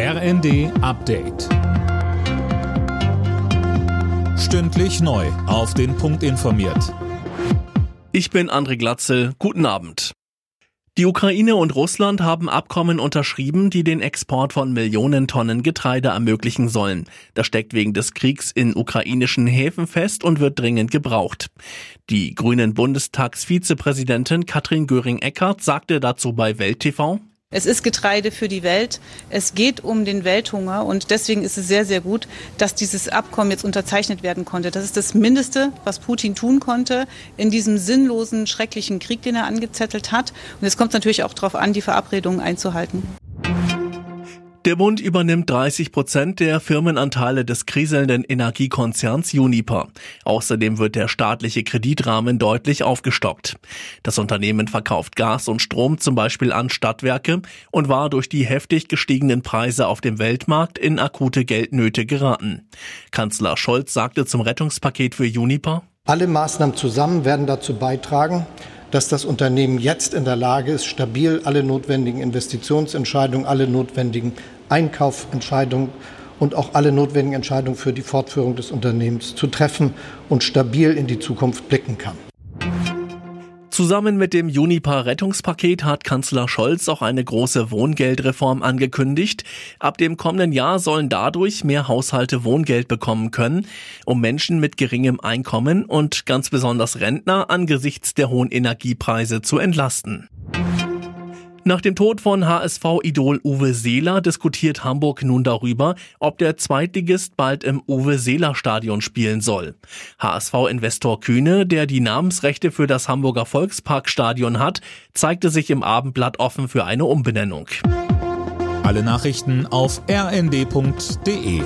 RND Update. Stündlich neu. Auf den Punkt informiert. Ich bin André Glatzel. Guten Abend. Die Ukraine und Russland haben Abkommen unterschrieben, die den Export von Millionen Tonnen Getreide ermöglichen sollen. Das steckt wegen des Kriegs in ukrainischen Häfen fest und wird dringend gebraucht. Die grünen Bundestagsvizepräsidentin Katrin Göring-Eckardt sagte dazu bei Welt TV, es ist Getreide für die Welt. Es geht um den Welthunger und deswegen ist es sehr, sehr gut, dass dieses Abkommen jetzt unterzeichnet werden konnte. Das ist das Mindeste, was Putin tun konnte in diesem sinnlosen, schrecklichen Krieg, den er angezettelt hat. Und es kommt natürlich auch darauf an, die Verabredungen einzuhalten. Der Bund übernimmt 30 Prozent der Firmenanteile des kriselnden Energiekonzerns Uniper. Außerdem wird der staatliche Kreditrahmen deutlich aufgestockt. Das Unternehmen verkauft Gas und Strom zum Beispiel an Stadtwerke und war durch die heftig gestiegenen Preise auf dem Weltmarkt in akute Geldnöte geraten. Kanzler Scholz sagte zum Rettungspaket für Uniper, alle Maßnahmen zusammen werden dazu beitragen, dass das Unternehmen jetzt in der Lage ist, stabil alle notwendigen Investitionsentscheidungen, alle notwendigen Einkaufentscheidungen und auch alle notwendigen Entscheidungen für die Fortführung des Unternehmens zu treffen und stabil in die Zukunft blicken kann. Zusammen mit dem Juniper-Rettungspaket hat Kanzler Scholz auch eine große Wohngeldreform angekündigt. Ab dem kommenden Jahr sollen dadurch mehr Haushalte Wohngeld bekommen können, um Menschen mit geringem Einkommen und ganz besonders Rentner angesichts der hohen Energiepreise zu entlasten. Nach dem Tod von HSV-Idol Uwe Seeler diskutiert Hamburg nun darüber, ob der Zweitligist bald im Uwe-Seeler-Stadion spielen soll. HSV-Investor Kühne, der die Namensrechte für das Hamburger Volksparkstadion hat, zeigte sich im Abendblatt offen für eine Umbenennung. Alle Nachrichten auf rnd.de